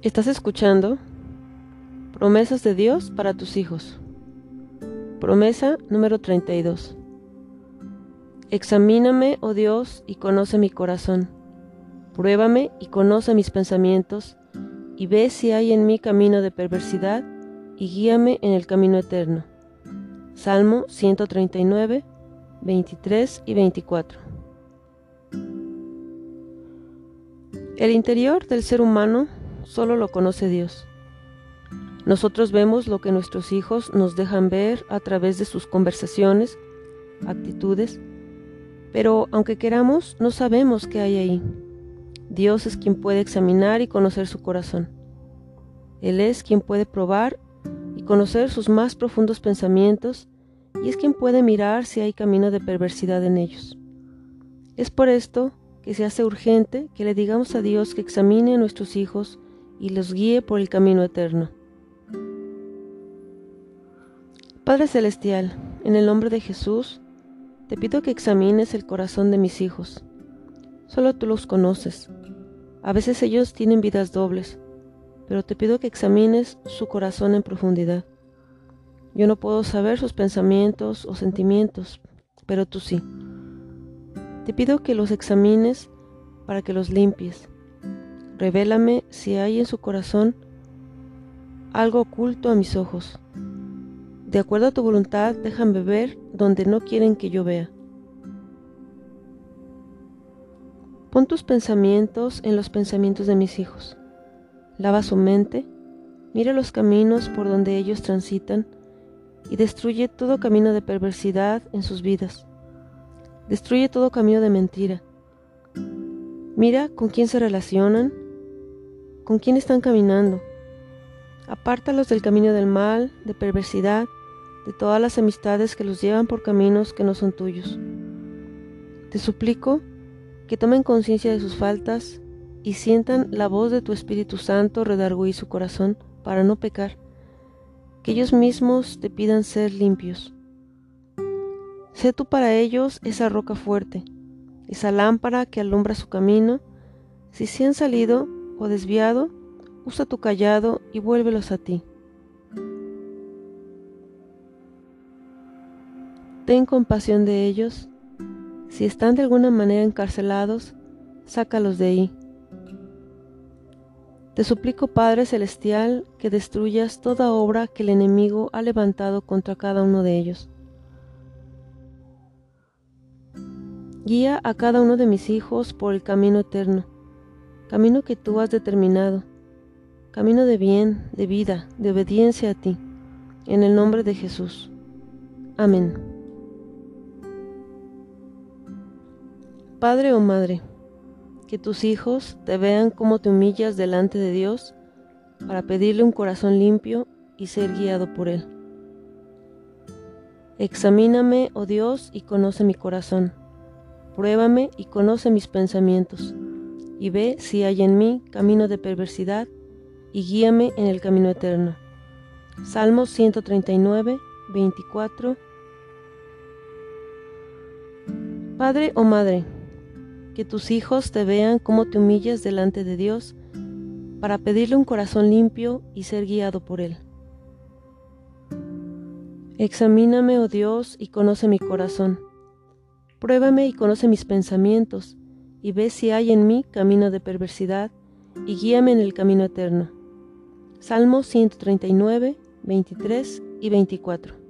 Estás escuchando Promesas de Dios para tus hijos. Promesa número 32. Examíname, oh Dios, y conoce mi corazón. Pruébame y conoce mis pensamientos, y ve si hay en mí camino de perversidad, y guíame en el camino eterno. Salmo 139, 23 y 24. El interior del ser humano solo lo conoce Dios. Nosotros vemos lo que nuestros hijos nos dejan ver a través de sus conversaciones, actitudes, pero aunque queramos, no sabemos qué hay ahí. Dios es quien puede examinar y conocer su corazón. Él es quien puede probar y conocer sus más profundos pensamientos y es quien puede mirar si hay camino de perversidad en ellos. Es por esto que se hace urgente que le digamos a Dios que examine a nuestros hijos y los guíe por el camino eterno. Padre Celestial, en el nombre de Jesús, te pido que examines el corazón de mis hijos. Solo tú los conoces. A veces ellos tienen vidas dobles, pero te pido que examines su corazón en profundidad. Yo no puedo saber sus pensamientos o sentimientos, pero tú sí. Te pido que los examines para que los limpies. Revélame si hay en su corazón algo oculto a mis ojos. De acuerdo a tu voluntad, déjame ver donde no quieren que yo vea. Pon tus pensamientos en los pensamientos de mis hijos. Lava su mente, mira los caminos por donde ellos transitan y destruye todo camino de perversidad en sus vidas. Destruye todo camino de mentira. Mira con quién se relacionan, con quién están caminando. Apártalos del camino del mal, de perversidad, de todas las amistades que los llevan por caminos que no son tuyos. Te suplico que tomen conciencia de sus faltas y sientan la voz de tu Espíritu Santo redarguir su corazón para no pecar, que ellos mismos te pidan ser limpios. Sé tú para ellos esa roca fuerte, esa lámpara que alumbra su camino. Si se han salido o desviado, usa tu callado y vuélvelos a ti. Ten compasión de ellos. Si están de alguna manera encarcelados, sácalos de ahí. Te suplico, Padre Celestial, que destruyas toda obra que el enemigo ha levantado contra cada uno de ellos. Guía a cada uno de mis hijos por el camino eterno, camino que tú has determinado, camino de bien, de vida, de obediencia a ti, en el nombre de Jesús. Amén. Padre o Madre, que tus hijos te vean como te humillas delante de Dios para pedirle un corazón limpio y ser guiado por Él. Examíname, oh Dios, y conoce mi corazón Pruébame y conoce mis pensamientos, y ve si hay en mí camino de perversidad, y guíame en el camino eterno. Salmos 139, 24. Padre o Madre, que tus hijos te vean cómo te humillas delante de Dios para pedirle un corazón limpio y ser guiado por Él. Examíname, oh Dios, y conoce mi corazón Pruébame y conoce mis pensamientos, y ve si hay en mí camino de perversidad, y guíame en el camino eterno. Salmo 139, 23 y 24.